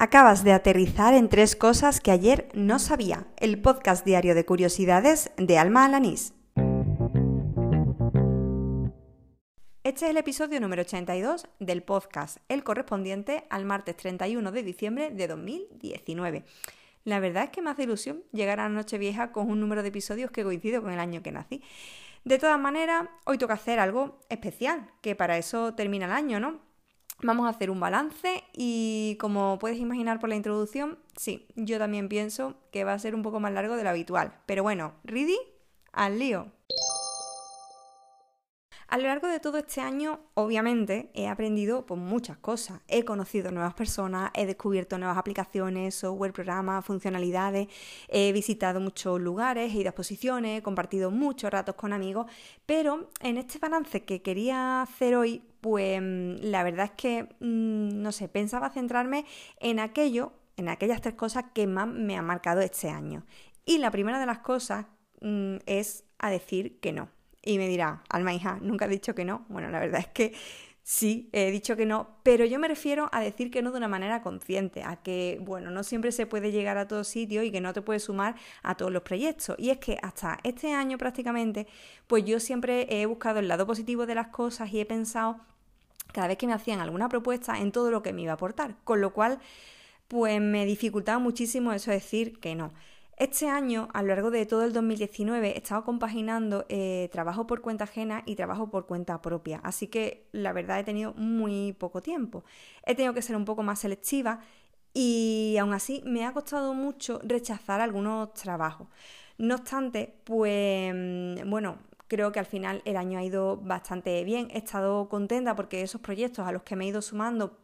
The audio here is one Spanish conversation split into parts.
Acabas de aterrizar en tres cosas que ayer no sabía. El podcast diario de curiosidades de Alma Alanís. Este es el episodio número 82 del podcast, el correspondiente al martes 31 de diciembre de 2019. La verdad es que me hace ilusión llegar a Nochevieja con un número de episodios que coincide con el año que nací. De todas maneras, hoy toca hacer algo especial, que para eso termina el año, ¿no? Vamos a hacer un balance y como puedes imaginar por la introducción, sí, yo también pienso que va a ser un poco más largo de lo habitual. Pero bueno, ¿ready? Al lío. A lo largo de todo este año, obviamente, he aprendido pues, muchas cosas. He conocido nuevas personas, he descubierto nuevas aplicaciones, software, programas, funcionalidades, he visitado muchos lugares, he ido a exposiciones, he compartido muchos ratos con amigos, pero en este balance que quería hacer hoy, pues mm, la verdad es que, mm, no sé, pensaba centrarme en aquello, en aquellas tres cosas que más me han marcado este año. Y la primera de las cosas mm, es a decir que no. Y me dirá, Alma hija, nunca he dicho que no. Bueno, la verdad es que sí, he dicho que no, pero yo me refiero a decir que no de una manera consciente, a que, bueno, no siempre se puede llegar a todo sitio y que no te puedes sumar a todos los proyectos. Y es que hasta este año prácticamente, pues yo siempre he buscado el lado positivo de las cosas y he pensado cada vez que me hacían alguna propuesta en todo lo que me iba a aportar, con lo cual, pues me dificultaba muchísimo eso de decir que no. Este año, a lo largo de todo el 2019, he estado compaginando eh, trabajo por cuenta ajena y trabajo por cuenta propia, así que la verdad he tenido muy poco tiempo. He tenido que ser un poco más selectiva y aún así me ha costado mucho rechazar algunos trabajos. No obstante, pues mm, bueno, creo que al final el año ha ido bastante bien. He estado contenta porque esos proyectos a los que me he ido sumando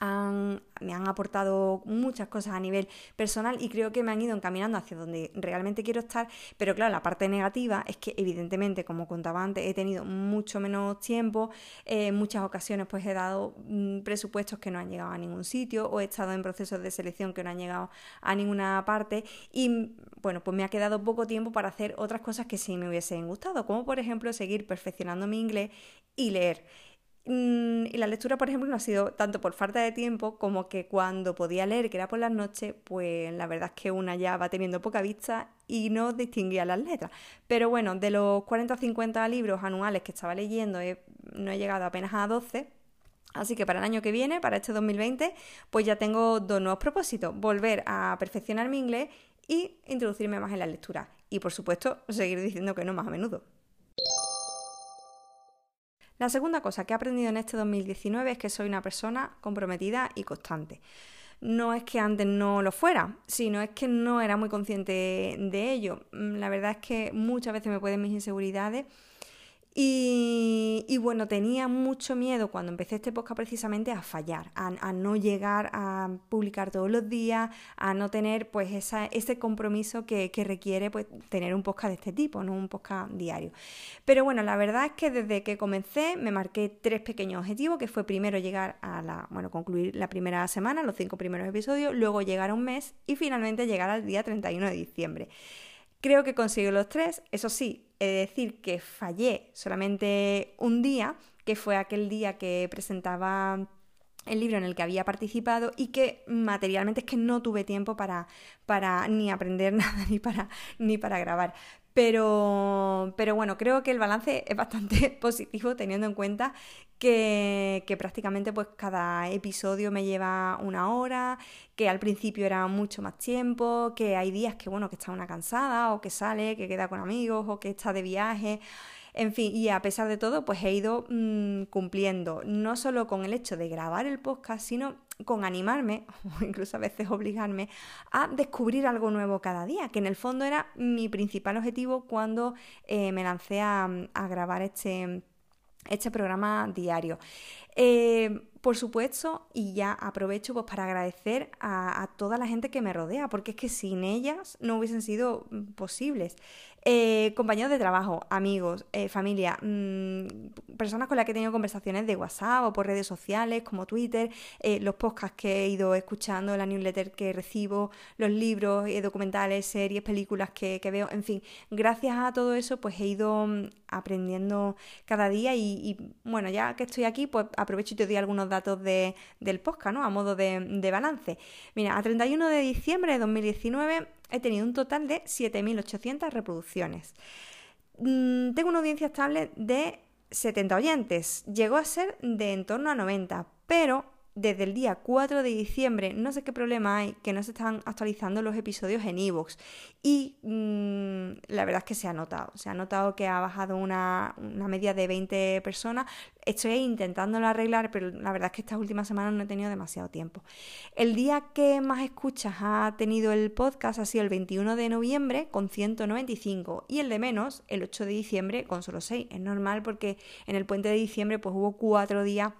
me han aportado muchas cosas a nivel personal y creo que me han ido encaminando hacia donde realmente quiero estar, pero claro, la parte negativa es que evidentemente, como contaba antes, he tenido mucho menos tiempo, eh, en muchas ocasiones pues he dado mm, presupuestos que no han llegado a ningún sitio o he estado en procesos de selección que no han llegado a ninguna parte y bueno, pues me ha quedado poco tiempo para hacer otras cosas que sí me hubiesen gustado, como por ejemplo seguir perfeccionando mi inglés y leer. Mm, y la lectura, por ejemplo, no ha sido tanto por falta de tiempo como que cuando podía leer, que era por las noches, pues la verdad es que una ya va teniendo poca vista y no distinguía las letras. Pero bueno, de los 40 o 50 libros anuales que estaba leyendo, no he llegado apenas a 12. Así que para el año que viene, para este 2020, pues ya tengo dos nuevos propósitos. Volver a perfeccionar mi inglés y introducirme más en la lectura. Y por supuesto, seguir diciendo que no más a menudo. La segunda cosa que he aprendido en este 2019 es que soy una persona comprometida y constante. No es que antes no lo fuera, sino es que no era muy consciente de ello. Mm, la verdad es que muchas veces me pueden mis inseguridades y, bueno, tenía mucho miedo cuando empecé este podcast precisamente a fallar, a, no llegar a publicar todos los días, a no tener pues ese compromiso que, requiere pues tener un podcast de este tipo, no un podcast diario. Pero bueno, la verdad es que desde que comencé me marqué tres pequeños objetivos, que fue primero llegar a la, bueno, concluir la primera semana, los cinco primeros episodios, luego llegar a un mes y finalmente llegar al día 31 de diciembre. Creo que consigo los tres, eso sí, he de decir que fallé solamente un día, que fue aquel día que presentaba el libro en el que había participado y que materialmente es que no tuve tiempo para, para ni aprender nada ni para, ni para grabar. Pero, pero bueno, creo que el balance es bastante positivo teniendo en cuenta que, prácticamente pues cada episodio me lleva una hora, que al principio era mucho más tiempo, que hay días que bueno, que está una cansada o que sale, que queda con amigos o que está de viaje. En fin, y a pesar de todo, pues he ido mm, cumpliendo, no solo con el hecho de grabar el podcast, sino con animarme, o incluso a veces obligarme, a descubrir algo nuevo cada día, que en el fondo era mi principal objetivo cuando eh, me lancé a, a grabar este este programa diario. Eh, por supuesto, y ya aprovecho pues, para agradecer a, toda la gente que me rodea, porque es que sin ellas no hubiesen sido posibles. Eh, compañeros de trabajo, amigos, eh, familia, mm, personas con las que he tenido conversaciones de WhatsApp o por redes sociales como Twitter, eh, los podcasts que he ido escuchando, la newsletter que recibo, los libros, documentales, series, películas que, veo, en fin, gracias a todo eso pues he ido mm, aprendiendo cada día y, bueno, ya que estoy aquí pues aprovecho y te doy algunos datos de, del podcast, ¿no? A modo de, de balance. Mira, a 31 de diciembre de 2019 he tenido un total de 7.800 reproducciones. Mm, tengo una audiencia estable de 70 oyentes. Llegó a ser de en torno a 90, pero desde el día 4 de diciembre, no sé qué problema hay, que no se están actualizando los episodios en iVoox. y mm, la verdad es que se ha notado. Se ha notado que ha bajado una, media de 20 personas. Estoy intentándolo arreglar, pero la verdad es que estas últimas semanas no he tenido demasiado tiempo. El día que más escuchas ha tenido el podcast ha sido el 21 de noviembre con 195 y el de menos el 8 de diciembre con solo 6. Es normal porque en el puente de diciembre pues hubo cuatro días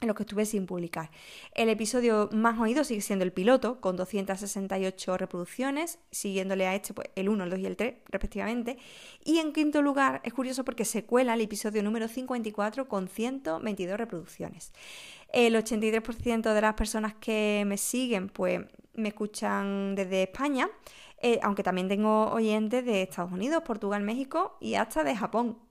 en los que estuve sin publicar. El episodio más oído sigue siendo el piloto, con 268 reproducciones, siguiéndole a este pues, el 1, el 2 y el 3, respectivamente. Y en quinto lugar, es curioso porque se cuela el episodio número 54 con 122 reproducciones. El 83% de las personas que me siguen, pues me escuchan desde España, eh, aunque también tengo oyentes de Estados Unidos, Portugal, México y hasta de Japón.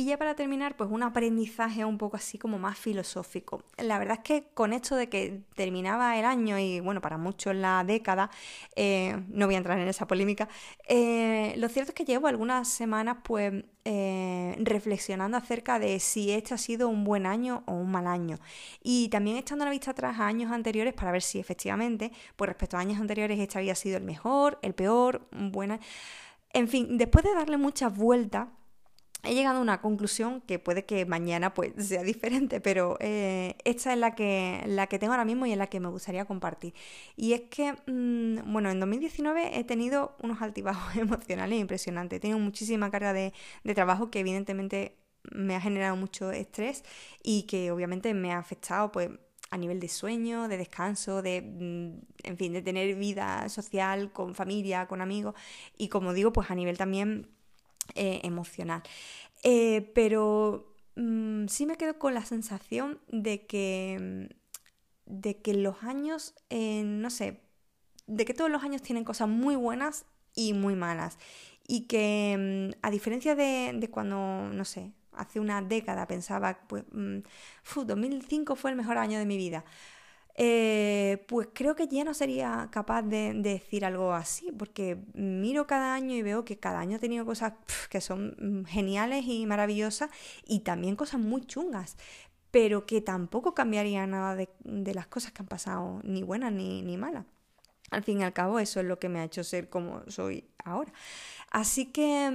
Y ya para terminar, pues un aprendizaje un poco así como más filosófico. La verdad es que con esto de que terminaba el año y bueno, para muchos la década, eh, no voy a entrar en esa polémica, eh, lo cierto es que llevo algunas semanas pues eh, reflexionando acerca de si este ha sido un buen año o un mal año. Y también echando la vista atrás a años anteriores para ver si efectivamente, pues respecto a años anteriores, este había sido el mejor, el peor, un buen... En fin, después de darle muchas vueltas, he llegado a una conclusión que puede que mañana pues sea diferente, pero eh, esta es la que, la que tengo ahora mismo y es la que me gustaría compartir. Y es que, mm, bueno, en 2019 he tenido unos altibajos emocionales impresionantes. He tenido muchísima carga de, de trabajo que evidentemente me ha generado mucho estrés y que obviamente me ha afectado pues a nivel de sueño, de descanso, de, mm, en fin, de tener vida social con familia, con amigos y como digo, pues a nivel también eh, emocional. Eh, pero mm, sí me quedo con la sensación de que, mm, de que los años, eh, no sé, de que todos los años tienen cosas muy buenas y muy malas. Y que mm, a diferencia de, cuando, no sé, hace una década pensaba, pues, 2005 fue el mejor año de mi vida. Eh, pues creo que ya no sería capaz de, decir algo así, porque miro cada año y veo que cada año ha tenido cosas que son mm, geniales y maravillosas y también cosas muy chungas, pero que tampoco cambiaría nada de, las cosas que han pasado, ni buenas ni, ni malas. Al fin y al cabo, eso es lo que me ha hecho ser como soy ahora. Así que,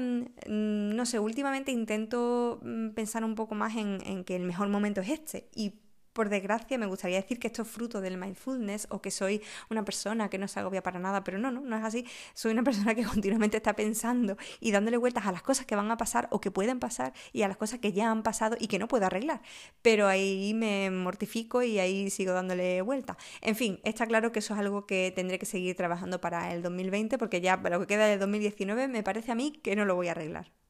mm, no sé, últimamente intento mm, pensar un poco más en, en que el mejor momento es este. Y por desgracia, me gustaría decir que esto es fruto del mindfulness o que soy una persona que no se agobia para nada, pero no, no, no es así. Soy una persona que continuamente está pensando y dándole vueltas a las cosas que van a pasar o que pueden pasar y a las cosas que ya han pasado y que no puedo arreglar. Pero ahí me mortifico y ahí sigo dándole vueltas. En fin, está claro que eso es algo que tendré que seguir trabajando para el 2020 porque ya lo que queda del 2019 me parece a mí que no lo voy a arreglar.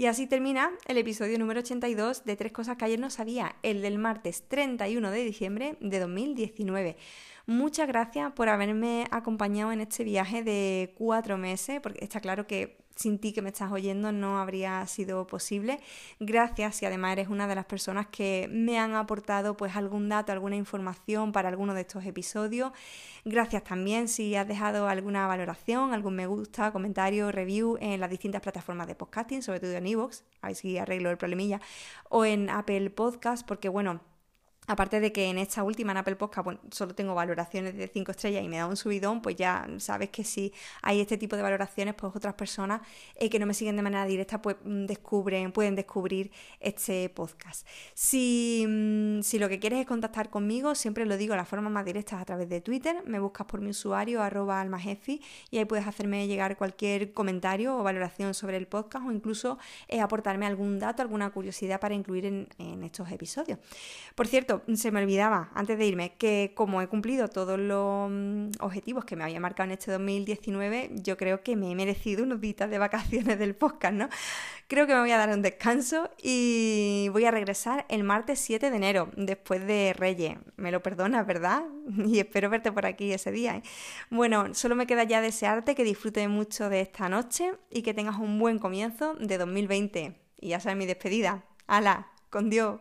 Y así termina el episodio número 82 de Tres Cosas que ayer no sabía, el del martes 31 de diciembre de 2019. Muchas gracias por haberme acompañado en este viaje de cuatro meses, porque está claro que sin ti que me estás oyendo no habría sido posible. Gracias y además eres una de las personas que me han aportado pues algún dato, alguna información para alguno de estos episodios. Gracias también si has dejado alguna valoración, algún me gusta, comentario, review en las distintas plataformas de podcasting, sobre todo en iVoox, a ver si arreglo el problemilla, o en Apple Podcast, porque bueno, Aparte de que en esta última, en Apple Podcast, solo tengo valoraciones de 5 estrellas y me da un subidón, pues ya sabes que si hay este tipo de valoraciones, pues otras personas eh, que no me siguen de manera directa, pues mm, descubren, pueden descubrir este podcast. Si, mm, si lo que quieres es contactar conmigo, siempre lo digo, la forma más directa es a través de Twitter, me buscas por mi usuario, arroba almajefi, y ahí puedes hacerme llegar cualquier comentario o valoración sobre el podcast o incluso eh, aportarme algún dato, alguna curiosidad para incluir en, en estos episodios. Por cierto, se me olvidaba antes de irme que como he cumplido todos los mm, objetivos que me había marcado en este 2019, yo creo que me he merecido unos días de vacaciones del podcast, ¿no? Creo que me voy a dar un descanso y voy a regresar el martes 7 de enero, después de Reyes. Me lo perdonas, ¿verdad? Y espero verte por aquí ese día. ¿eh? Bueno, solo me queda ya desearte que disfrutes mucho de esta noche y que tengas un buen comienzo de 2020. Y ya sabes mi despedida. ¡Hala! Con Dios.